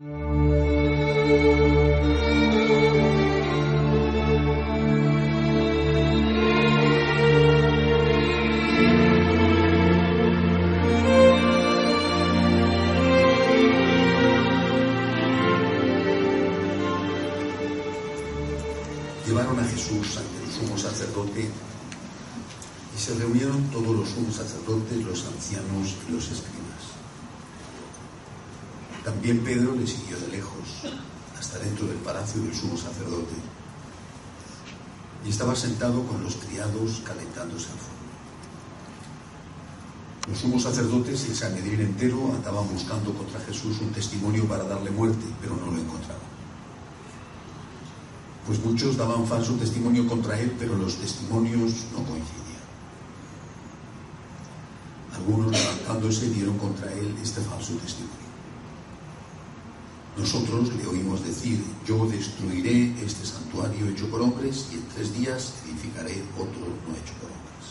Llevaron a Jesús ante el sumo sacerdote y se reunieron todos los sumos sacerdotes, los ancianos y los escribas. También Pedro le siguió de lejos hasta dentro del palacio del sumo sacerdote y estaba sentado con los criados calentándose al fuego. Los sumos sacerdotes y el Sanedrín entero andaban buscando contra Jesús un testimonio para darle muerte, pero no lo encontraban. Pues muchos daban falso testimonio contra él, pero los testimonios no coincidían. Algunos levantándose dieron contra él este falso testimonio. Nosotros le oímos decir, yo destruiré este santuario hecho por hombres y en tres días edificaré otro no hecho por hombres.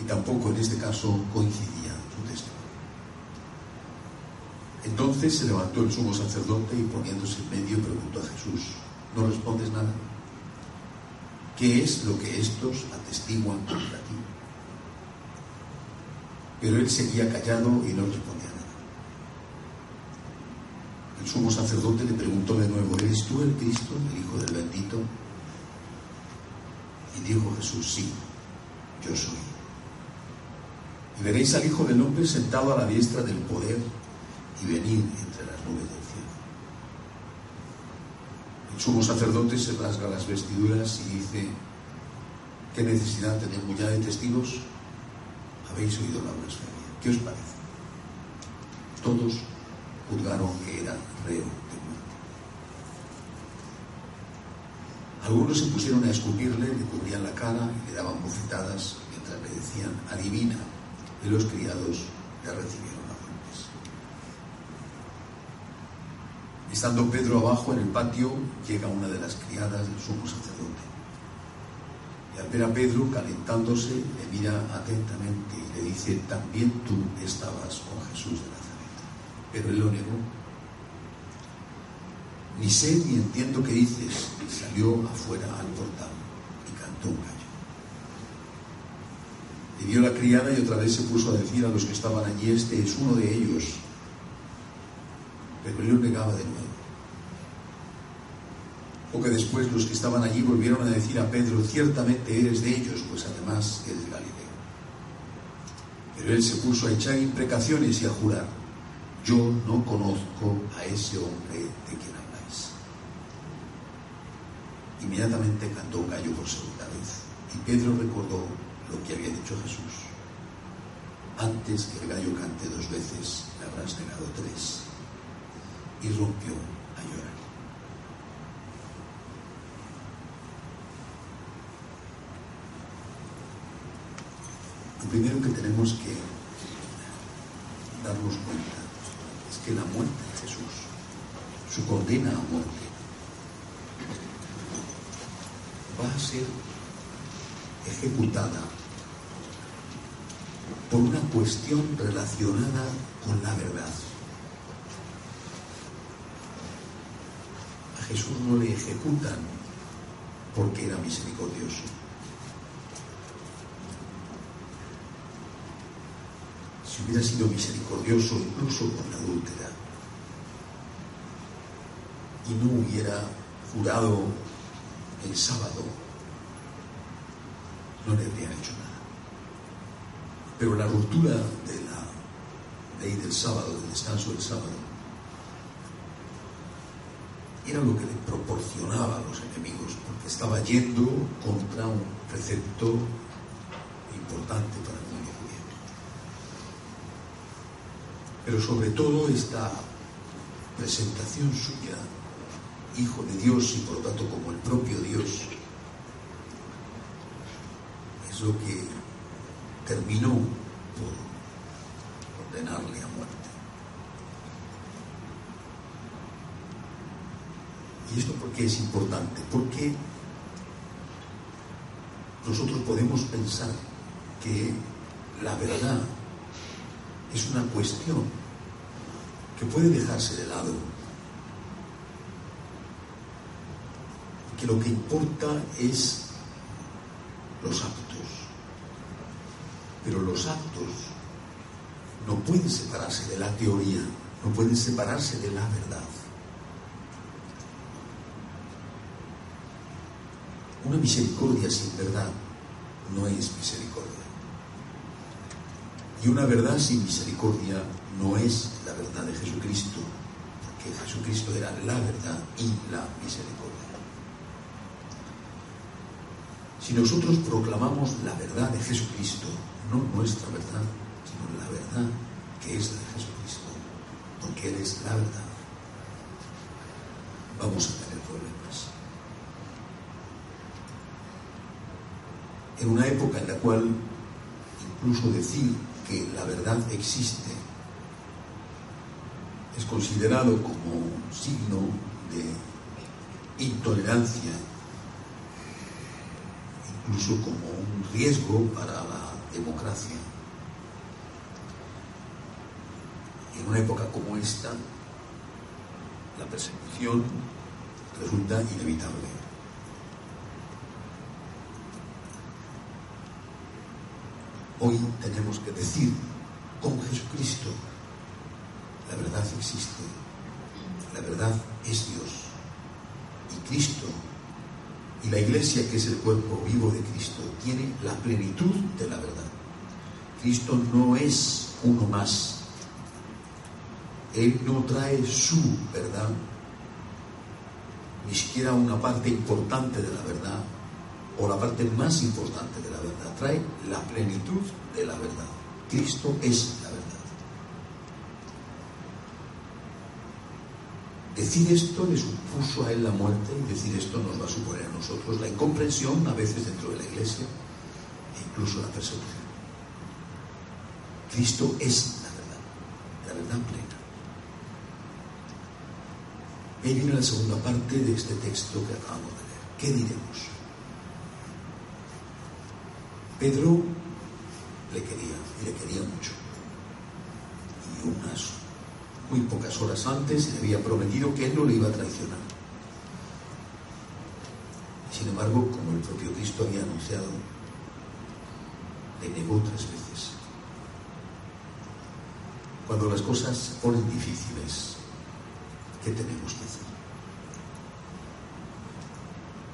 Y tampoco en este caso coincidía su testimonio. Entonces se levantó el sumo sacerdote y poniéndose en medio preguntó a Jesús, ¿no respondes nada? ¿Qué es lo que estos atestiguan contra ti? Pero él seguía callado y no respondía. El sumo sacerdote le preguntó de nuevo, ¿eres tú el Cristo, el Hijo del bendito? Y dijo Jesús, sí, yo soy. Y veréis al Hijo del Hombre sentado a la diestra del poder y venir entre las nubes del cielo. El sumo sacerdote se rasga las vestiduras y dice, ¿qué necesidad tenemos ya de testigos? Habéis oído la blasfemia. ¿Qué os parece? Todos juzgaron que era reo de muerte. Algunos se pusieron a escupirle, le cubrían la cara y le daban bofetadas mientras le decían, adivina, y los criados le recibieron a golpes. Estando Pedro abajo en el patio, llega una de las criadas del sumo sacerdote. Y al ver a Pedro calentándose, le mira atentamente y le dice, también tú estabas con Jesús de Nazaret. Pero él lo negó. Ni sé ni entiendo qué dices. Y salió afuera al portal y cantó un gallo. Y vio la criada y otra vez se puso a decir a los que estaban allí, este es uno de ellos. Pero él lo negaba de nuevo. Poco después los que estaban allí volvieron a decir a Pedro, ciertamente eres de ellos, pues además eres Galileo. Pero él se puso a echar imprecaciones y a jurar, yo no conozco a ese hombre de quien habláis. Inmediatamente cantó un gallo por segunda vez y Pedro recordó lo que había dicho Jesús. Antes que el gallo cante dos veces, le habrás negado tres. Y rompió a llorar. Lo primero que tenemos que darnos cuenta la muerte de Jesús, su condena a muerte, va a ser ejecutada por una cuestión relacionada con la verdad. A Jesús no le ejecutan porque era misericordioso. Hubiera sido misericordioso incluso con la adúltera y no hubiera jurado el sábado, no le habrían hecho nada. Pero la ruptura de la ley del sábado, del descanso del sábado, era lo que le proporcionaba a los enemigos, porque estaba yendo contra un precepto importante para el mundo judío. Pero sobre todo esta presentación suya, hijo de Dios y por lo tanto como el propio Dios, es lo que terminó por condenarle a muerte. ¿Y esto por qué es importante? Porque nosotros podemos pensar que la verdad es una cuestión que puede dejarse de lado, que lo que importa es los actos, pero los actos no pueden separarse de la teoría, no pueden separarse de la verdad. Una misericordia sin verdad no es misericordia. Y una verdad sin misericordia no es la verdad de Jesucristo, porque Jesucristo era la verdad y la misericordia. Si nosotros proclamamos la verdad de Jesucristo, no nuestra verdad, sino la verdad que es de Jesucristo, porque Él es la verdad, vamos a tener problemas. En una época en la cual incluso decir que la verdad existe es considerado como signo de intolerancia, incluso como un riesgo para la democracia. En una época como esta, la persecución resulta inevitable. Hoy tenemos que decir con Jesucristo, la verdad existe, la verdad es Dios. Y Cristo y la iglesia, que es el cuerpo vivo de Cristo, tiene la plenitud de la verdad. Cristo no es uno más. Él no trae su verdad, ni siquiera una parte importante de la verdad, o la parte más importante de la verdad, trae la plenitud de la verdad. Cristo es la verdad. Decir esto le supuso a él la muerte y decir esto nos va a suponer a nosotros la incomprensión a veces dentro de la iglesia e incluso la persecución. Cristo es la verdad, la verdad plena. Ahí viene la segunda parte de este texto que acabamos de leer. ¿Qué diremos? Pedro le quería, y le quería mucho. Y unas muy pocas horas antes le había prometido que él no le iba a traicionar. Sin embargo, como el propio Cristo había anunciado, le negó tres veces. Cuando las cosas se ponen difíciles, ¿qué tenemos que hacer?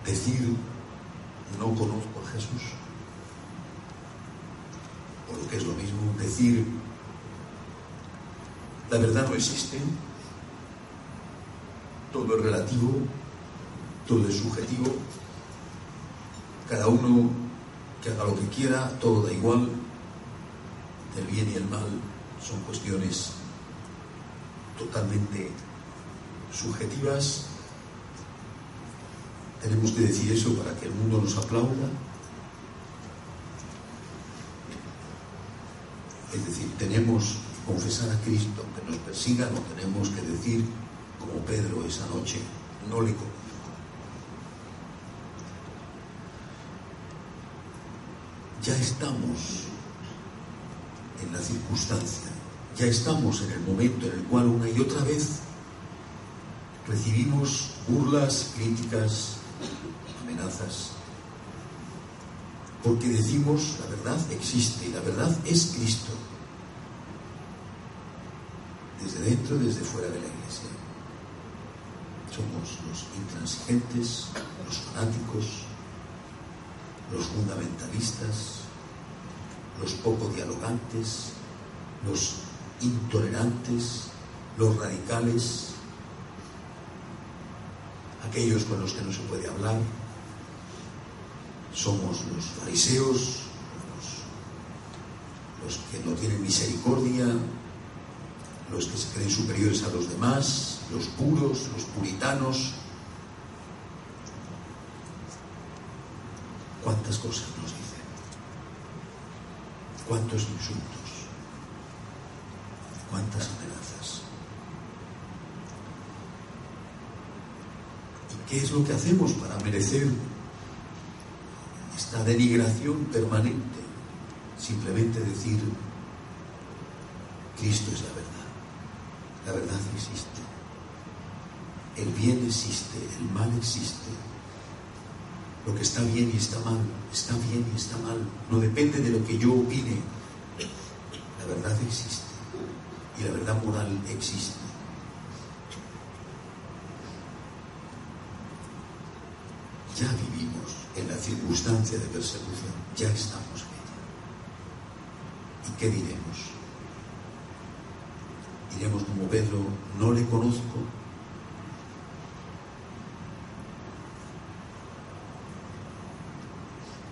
Decir, no conozco a Jesús o lo que es lo mismo, decir la verdad no existe, todo es relativo, todo es subjetivo, cada uno que haga lo que quiera, todo da igual, el bien y el mal son cuestiones totalmente subjetivas. Tenemos que decir eso para que el mundo nos aplauda. Es decir, tenemos que confesar a Cristo, que nos persiga, no tenemos que decir, como Pedro esa noche, no le conozco. Ya estamos en la circunstancia, ya estamos en el momento en el cual una y otra vez recibimos burlas, críticas, amenazas, porque decimos la verdad existe y la verdad es Cristo, desde dentro y desde fuera de la iglesia. Somos los intransigentes, los fanáticos, los fundamentalistas, los poco dialogantes, los intolerantes, los radicales, aquellos con los que no se puede hablar, somos los fariseos, los, que no tienen misericordia, los que se creen superiores a los demás, los puros, los puritanos. ¿Cuántas cosas nos dicen? ¿Cuántos insultos? ¿Cuántas amenazas? ¿Y qué es lo que hacemos para merecer esta denigración permanente, simplemente decir, Cristo es la verdad, La verdad existe. El bien existe, el mal existe. Lo que está bien y está mal, está bien y está mal. No depende de lo que yo opine. La verdad existe. Y la verdad moral existe. Ya la circunstancia de persecución. Ya estamos en ella. ¿Y qué diremos? Diremos como Pedro, no le conozco,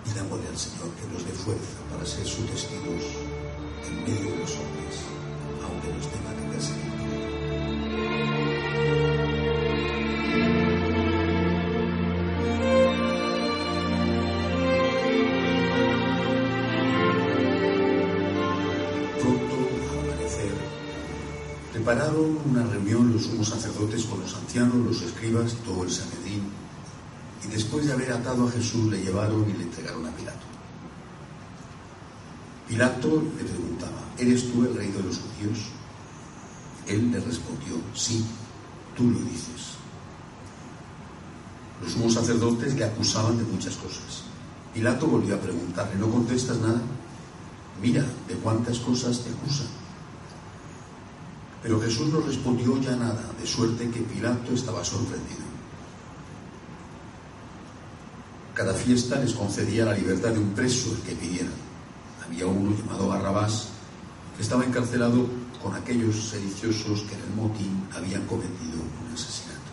Pidámosle al Señor que nos dé fuerza para ser sus testigos en medio de los hombres, aunque nos tengan que perseguir. Prepararon una reunión los sumos sacerdotes con los ancianos, los escribas, todo el Sanedrín y después de haber atado a Jesús le llevaron y le entregaron a Pilato. Pilato le preguntaba, ¿eres tú el rey de los judíos? Él le respondió, sí, tú lo dices. Los sumos sacerdotes le acusaban de muchas cosas. Pilato volvió a preguntarle, ¿no contestas nada? Mira, ¿de cuántas cosas te acusan? Pero Jesús no respondió ya nada, de suerte que Pilato estaba sorprendido. Cada fiesta les concedía la libertad de un preso el que pidieran. Había uno llamado Barrabás que estaba encarcelado con aquellos sediciosos que en el motín habían cometido un asesinato.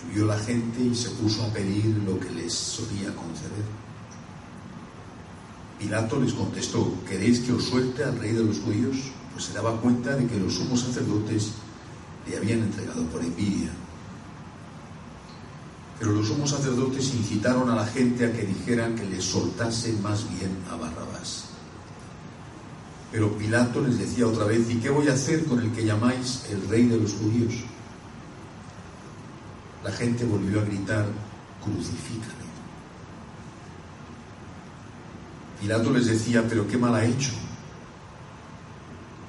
Subió la gente y se puso a pedir lo que les solía conceder. Pilato les contestó, ¿queréis que os suelte al rey de los judíos? Pues se daba cuenta de que los sumos sacerdotes le habían entregado por envidia pero los sumos sacerdotes incitaron a la gente a que dijeran que le soltase más bien a Barrabás. Pero Pilato les decía otra vez, ¿y qué voy a hacer con el que llamáis el rey de los judíos? La gente volvió a gritar, crucifícale. Pilato les decía, pero qué mal ha hecho.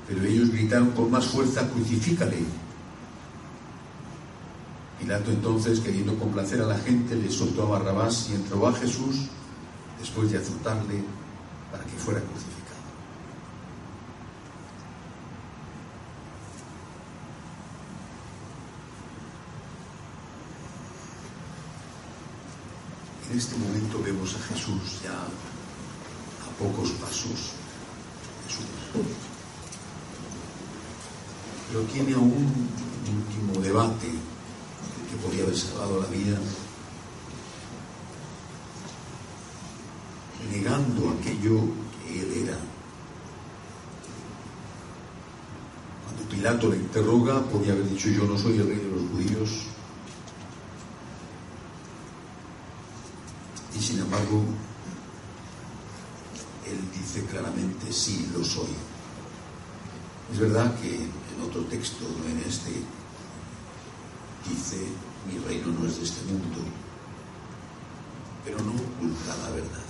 Pero ellos gritaron con más fuerza, crucifícale. Pilato entonces, queriendo complacer a la gente, le soltó a Barrabás y entró a Jesús después de azotarle para que fuera crucificado. En este momento vemos a Jesús ya a pocos pasos de su. Pero tiene aún un último debate que podía haber salvado la vida, negando aquello que él era. Cuando Pilato le interroga, podía haber dicho yo no soy el rey de los judíos. Y sin embargo, él dice claramente sí, lo soy. Es verdad que en otro texto, no en este, dice, mi reino no es de este mundo, pero no oculta la verdad.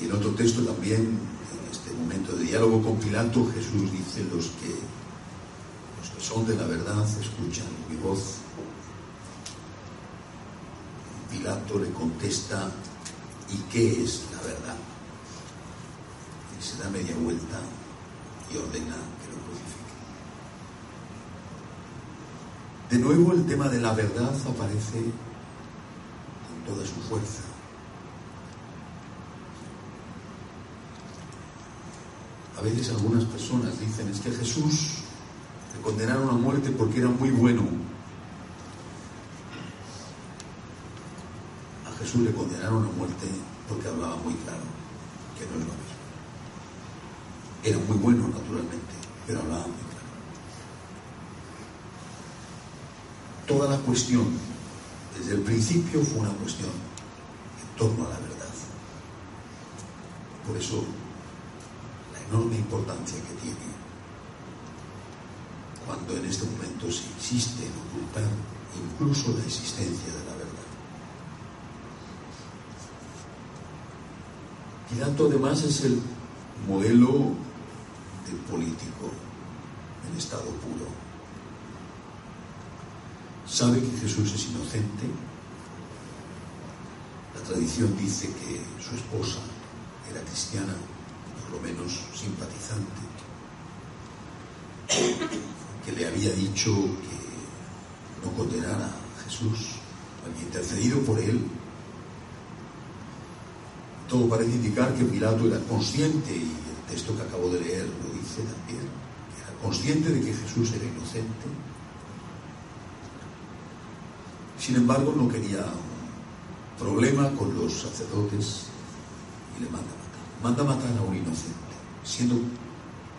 Y en otro texto también, en este momento de diálogo con Pilato, Jesús dice, los que, los que son de la verdad escuchan mi voz. Pilato le contesta, ¿y qué es la verdad? Da media vuelta y ordena De nuevo el tema de la verdad aparece con toda su fuerza. A veces algunas personas dicen es que Jesús le condenaron a muerte porque era muy bueno. A Jesús le condenaron a muerte porque hablaba muy claro, que no es lo. Era muy bueno, naturalmente, pero hablaba muy claro. toda la cuestión, desde el principio, fue una cuestión en torno a la verdad. Por eso, la enorme importancia que tiene cuando en este momento se insiste en ocultar incluso la existencia de la verdad. Pilato además es el modelo de político en estado puro. Sabe que Jesús es inocente. La tradición dice que su esposa era cristiana, por lo menos simpatizante, que le había dicho que no condenara a Jesús, había intercedido por él todo parece indicar que Pilato era consciente, y el texto que acabo de leer lo dice también, que era consciente de que Jesús era inocente. Sin embargo, no quería un problema con los sacerdotes y le manda matar. Manda matar a un inocente, siendo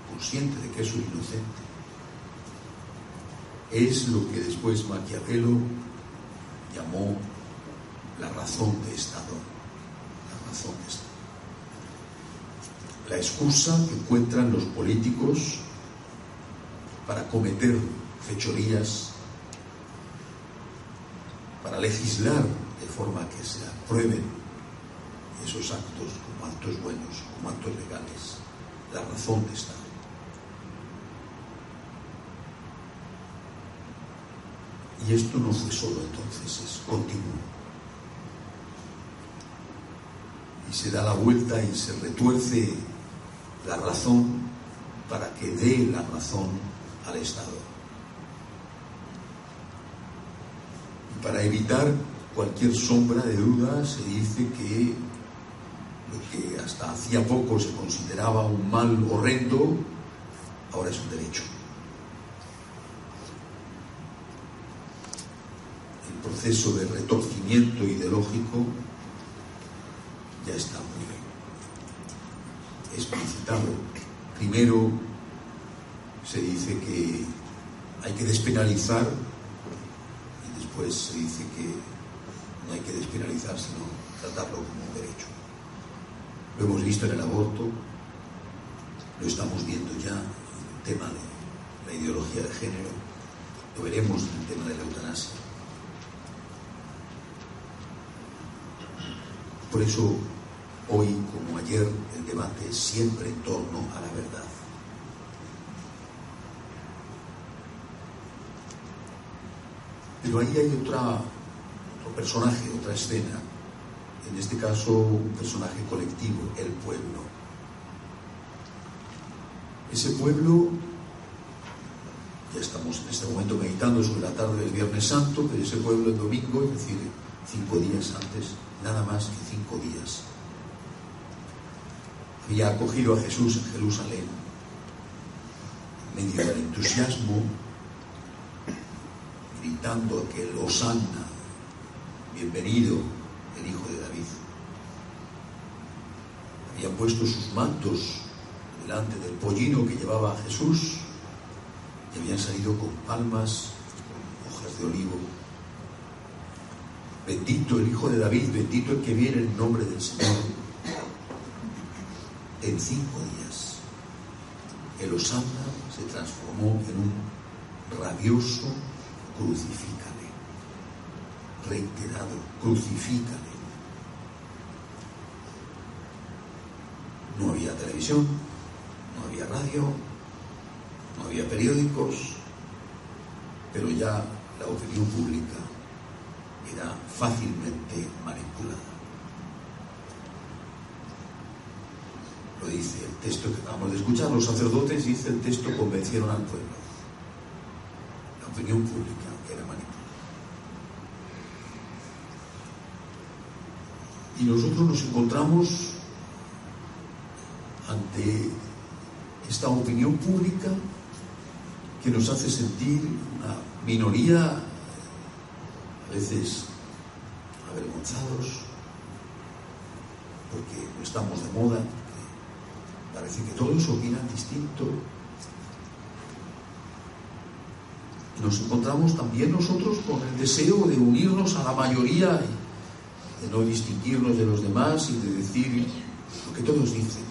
consciente de que es un inocente. Es lo que después Maquiavelo llamó la razón de Estado la excusa que encuentran los políticos para cometer fechorías, para legislar de forma que se aprueben esos actos como actos buenos, como actos legales, la razón de Estado. Y esto no fue solo entonces, es continuo. y se da la vuelta y se retuerce la razón para que dé la razón al Estado. Y para evitar cualquier sombra de duda se dice que lo que hasta hacía poco se consideraba un mal horrendo, ahora es un derecho. El proceso de retorcimiento ideológico ya está Primero se dice que hay que despenalizar y después se dice que no hay que despenalizar sino tratarlo como un derecho. Lo hemos visto en el aborto, lo estamos viendo ya en el tema de la ideología de género, lo veremos en el tema de la eutanasia. Por eso Hoy, como ayer, el debate es siempre en torno a la verdad. Pero ahí hay otra, otro personaje, otra escena, en este caso un personaje colectivo, el pueblo. Ese pueblo, ya estamos en este momento meditando sobre la tarde del Viernes Santo, pero ese pueblo el domingo, es decir, cinco días antes, nada más que cinco días había acogido a Jesús en Jerusalén, en medio del entusiasmo, gritando aquel Hosanna, bienvenido el Hijo de David. Habían puesto sus mantos delante del pollino que llevaba a Jesús y habían salido con palmas, con hojas de olivo. Bendito el Hijo de David, bendito el que viene en nombre del Señor en cinco días. El Osana se transformó en un rabioso crucifícale, reiterado, crucifícale. No había televisión, no había radio, no había periódicos, pero ya la opinión pública era fácilmente manipulada. Dice el texto que acabamos de escuchar, los sacerdotes, dice el texto, convencieron al pueblo. La opinión pública era manipulada. Y nosotros nos encontramos ante esta opinión pública que nos hace sentir una minoría, a veces avergonzados, porque no estamos de moda, Parece que todos opinan distinto. Nos encontramos también nosotros con el deseo de unirnos a la mayoría, de no distinguirnos de los demás y de decir lo que todos dicen.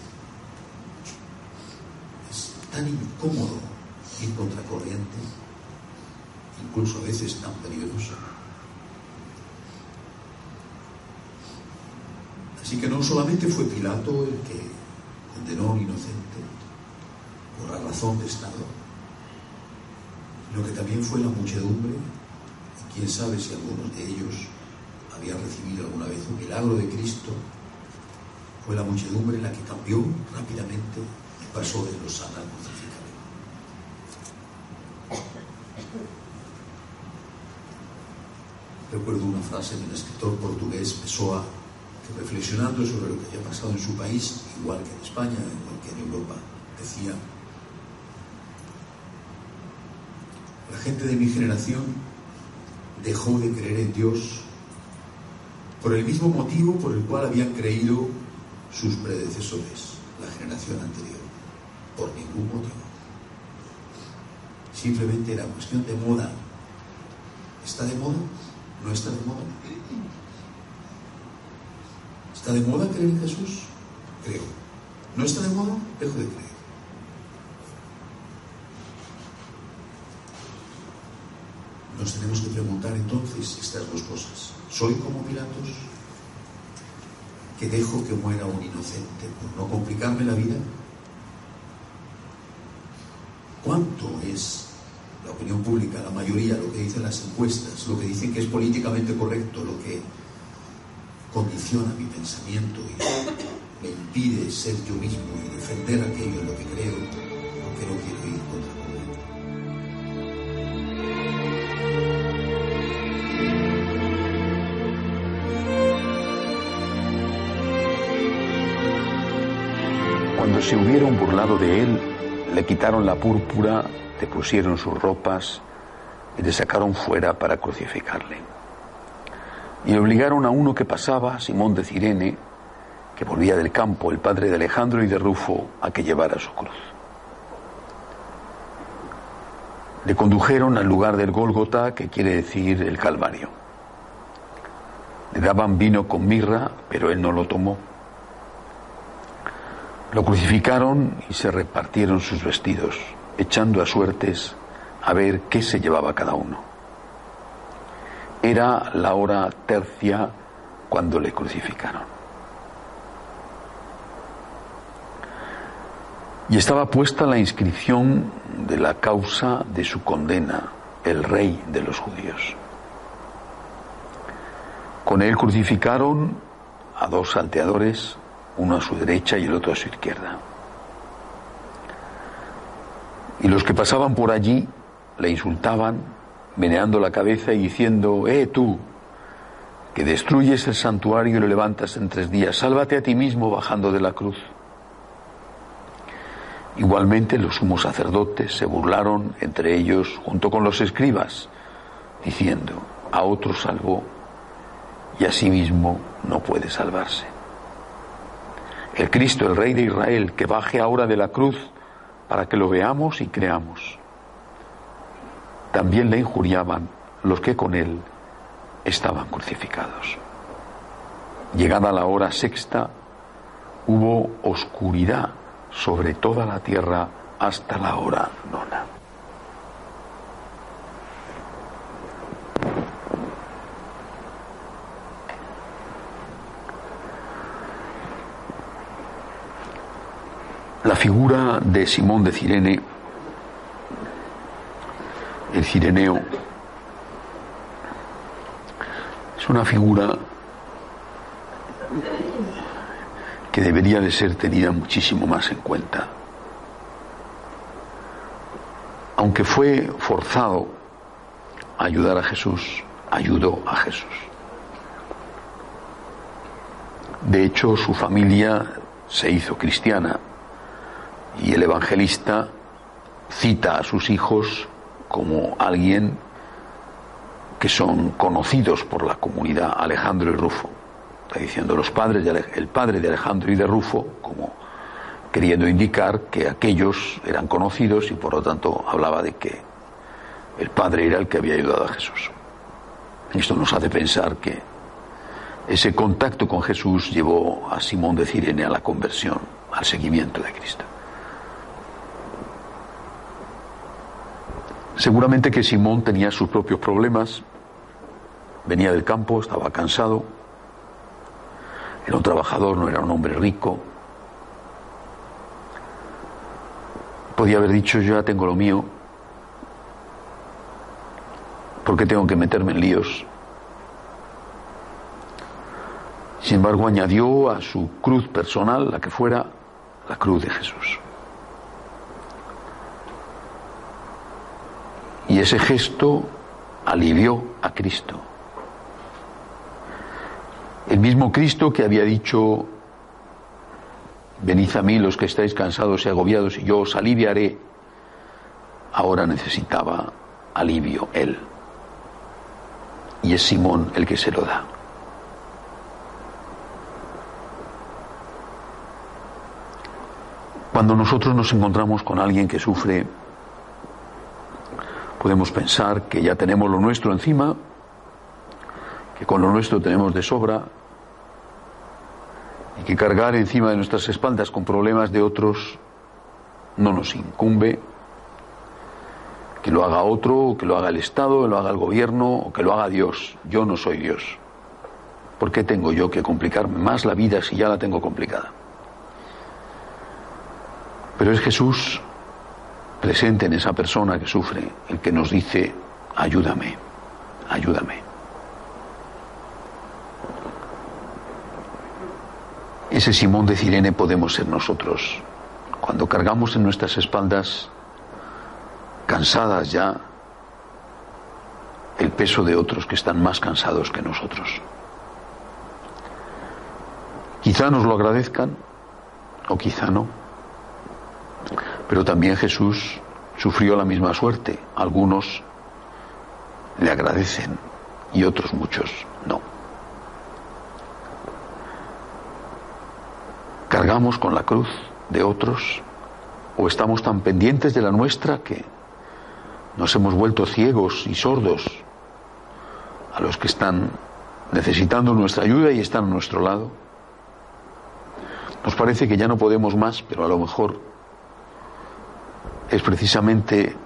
Es tan incómodo ir contracorriente, incluso a veces tan peligroso. Así que no solamente fue Pilato el que un inocente por la razón de Estado, lo que también fue la muchedumbre, y quién sabe si algunos de ellos habían recibido alguna vez un milagro de Cristo, fue la muchedumbre la que cambió rápidamente y pasó de los sana Recuerdo una frase del escritor portugués Pessoa, reflexionando sobre lo que había pasado en su país, igual que en España, igual que en Europa, decía, la gente de mi generación dejó de creer en Dios por el mismo motivo por el cual habían creído sus predecesores, la generación anterior, por ningún motivo. Simplemente era cuestión de moda. ¿Está de moda? ¿No está de moda? ¿Está de moda creer en Jesús? Creo. ¿No está de moda? Dejo de creer. Nos tenemos que preguntar entonces estas dos cosas. ¿Soy como Pilatos? ¿Que dejo que muera un inocente por no complicarme la vida? ¿Cuánto es la opinión pública, la mayoría, lo que dicen las encuestas, lo que dicen que es políticamente correcto, lo que condiciona mi pensamiento y me impide ser yo mismo y defender aquello en lo que creo, aunque no quiero ir contra Cuando se hubieron burlado de él, le quitaron la púrpura le pusieron sus ropas y le sacaron fuera para crucificarle. Y obligaron a uno que pasaba, Simón de Cirene, que volvía del campo, el padre de Alejandro y de Rufo, a que llevara su cruz. Le condujeron al lugar del Gólgota, que quiere decir el Calvario. Le daban vino con mirra, pero él no lo tomó. Lo crucificaron y se repartieron sus vestidos echando a suertes a ver qué se llevaba cada uno. Era la hora tercia cuando le crucificaron. Y estaba puesta la inscripción de la causa de su condena, el rey de los judíos. Con él crucificaron a dos salteadores, uno a su derecha y el otro a su izquierda. Y los que pasaban por allí le insultaban, meneando la cabeza y diciendo, eh tú, que destruyes el santuario y lo levantas en tres días, sálvate a ti mismo bajando de la cruz. Igualmente los sumos sacerdotes se burlaron entre ellos junto con los escribas, diciendo, a otro salvó y a sí mismo no puede salvarse. El Cristo, el Rey de Israel, que baje ahora de la cruz, para que lo veamos y creamos. También le injuriaban los que con él estaban crucificados. Llegada la hora sexta, hubo oscuridad sobre toda la tierra hasta la hora nona. La figura de Simón de Cirene, el cireneo, es una figura que debería de ser tenida muchísimo más en cuenta. Aunque fue forzado a ayudar a Jesús, ayudó a Jesús. De hecho, su familia se hizo cristiana y el evangelista cita a sus hijos como alguien que son conocidos por la comunidad, Alejandro y Rufo. Está diciendo los padres el padre de Alejandro y de Rufo, como queriendo indicar que aquellos eran conocidos y por lo tanto hablaba de que el padre era el que había ayudado a Jesús. Esto nos hace pensar que ese contacto con Jesús llevó a Simón de Cirene a la conversión, al seguimiento de Cristo. Seguramente que Simón tenía sus propios problemas, venía del campo, estaba cansado, era un trabajador, no era un hombre rico, Podía haber dicho, yo ya tengo lo mío, ¿por qué tengo que meterme en líos? Sin embargo, añadió a su cruz personal, la que fuera, la cruz de Jesús. Y ese gesto alivió a Cristo. El mismo Cristo que había dicho, venid a mí los que estáis cansados y agobiados y yo os aliviaré, ahora necesitaba alivio él. Y es Simón el que se lo da. Cuando nosotros nos encontramos con alguien que sufre, podemos pensar que ya tenemos lo nuestro encima, que con lo nuestro tenemos de sobra, y que cargar encima de nuestras espaldas con problemas de otros no nos incumbe, que lo haga otro, que lo haga el Estado, que lo haga el gobierno, o que lo haga Dios. Yo no soy Dios. ¿Por qué tengo yo que complicarme más la vida si ya la tengo complicada? Pero es Jesús presente en esa persona que sufre el que nos dice, ayúdame, ayúdame. Ese Simón de Cirene podemos ser nosotros, cuando cargamos en nuestras espaldas, cansadas ya, el peso de otros que están más cansados que nosotros. Quizá nos lo agradezcan o quizá no. Pero también Jesús sufrió la misma suerte. Algunos le agradecen y otros muchos no. ¿Cargamos con la cruz de otros o estamos tan pendientes de la nuestra que nos hemos vuelto ciegos y sordos a los que están necesitando nuestra ayuda y están a nuestro lado? Nos parece que ya no podemos más, pero a lo mejor es precisamente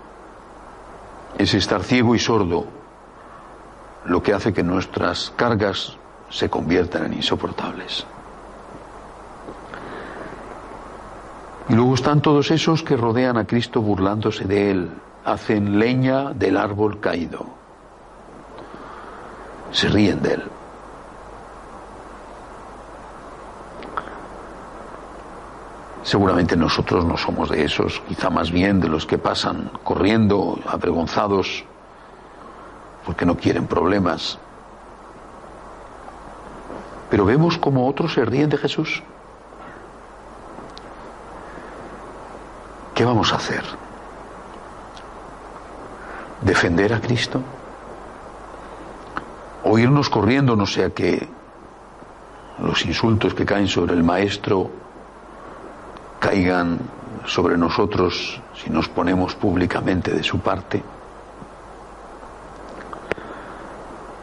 ese estar ciego y sordo lo que hace que nuestras cargas se conviertan en insoportables. Y luego están todos esos que rodean a Cristo burlándose de él, hacen leña del árbol caído, se ríen de él. Seguramente nosotros no somos de esos, quizá más bien de los que pasan corriendo, avergonzados, porque no quieren problemas. Pero vemos como otros se ríen de Jesús. ¿Qué vamos a hacer? ¿Defender a Cristo? ¿O irnos corriendo, no sea que los insultos que caen sobre el Maestro caigan sobre nosotros si nos ponemos públicamente de su parte.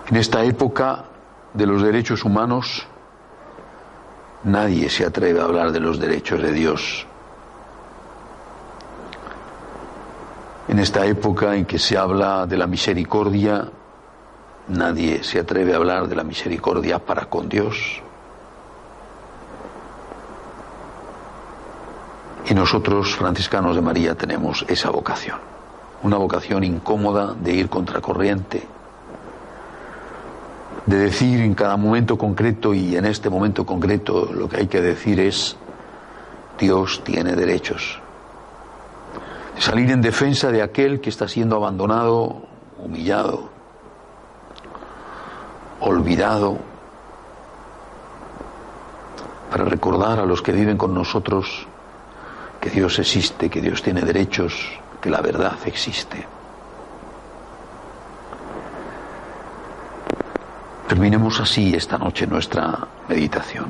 En esta época de los derechos humanos, nadie se atreve a hablar de los derechos de Dios. En esta época en que se habla de la misericordia, nadie se atreve a hablar de la misericordia para con Dios. Y nosotros, franciscanos de María, tenemos esa vocación, una vocación incómoda de ir contracorriente, de decir en cada momento concreto y en este momento concreto lo que hay que decir es, Dios tiene derechos. De salir en defensa de aquel que está siendo abandonado, humillado, olvidado, para recordar a los que viven con nosotros que Dios existe, que Dios tiene derechos, que la verdad existe. Terminemos así esta noche nuestra meditación.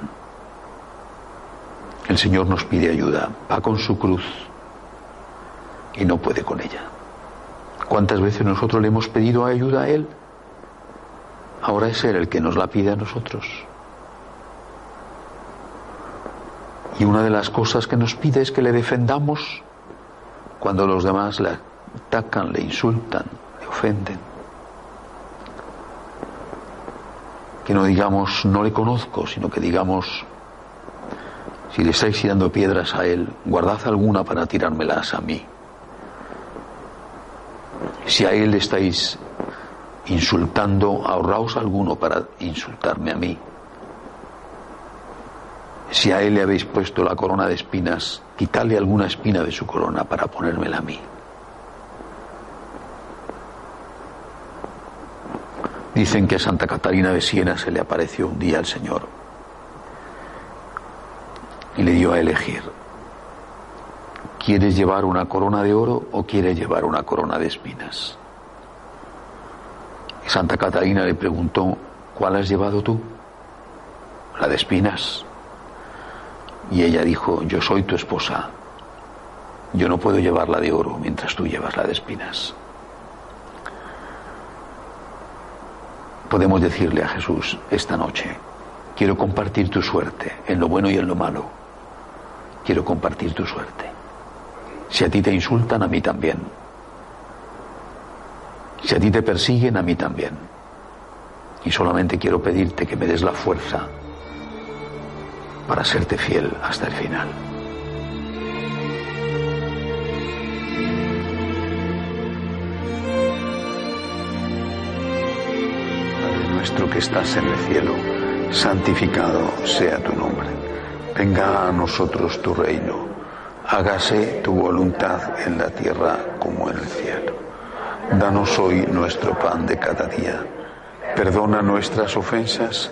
El Señor nos pide ayuda, va con su cruz y no puede con ella. ¿Cuántas veces nosotros le hemos pedido ayuda a Él? Ahora es Él el que nos la pide a nosotros. Y una de las cosas que nos pide es que le defendamos cuando los demás le atacan, le insultan, le ofenden. Que no digamos no le conozco, sino que digamos si le estáis tirando piedras a él, guardad alguna para tirármelas a mí. Si a él estáis insultando, ahorraos alguno para insultarme a mí. Si a él le habéis puesto la corona de espinas, quitadle alguna espina de su corona para ponérmela a mí. Dicen que a Santa Catalina de Siena se le apareció un día el Señor y le dio a elegir. ¿Quieres llevar una corona de oro o quieres llevar una corona de espinas? Santa Catalina le preguntó, ¿cuál has llevado tú? La de espinas. Y ella dijo, yo soy tu esposa, yo no puedo llevar la de oro mientras tú llevas la de espinas. Podemos decirle a Jesús esta noche, quiero compartir tu suerte en lo bueno y en lo malo. Quiero compartir tu suerte. Si a ti te insultan, a mí también. Si a ti te persiguen, a mí también. Y solamente quiero pedirte que me des la fuerza para serte fiel hasta el final. Padre nuestro que estás en el cielo, santificado sea tu nombre. Venga a nosotros tu reino. Hágase tu voluntad en la tierra como en el cielo. Danos hoy nuestro pan de cada día. Perdona nuestras ofensas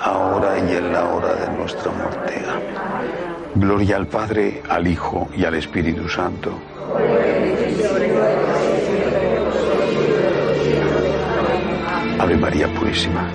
ahora y en la hora de nuestra muerte. Gloria al Padre, al Hijo y al Espíritu Santo. Ave María Purísima.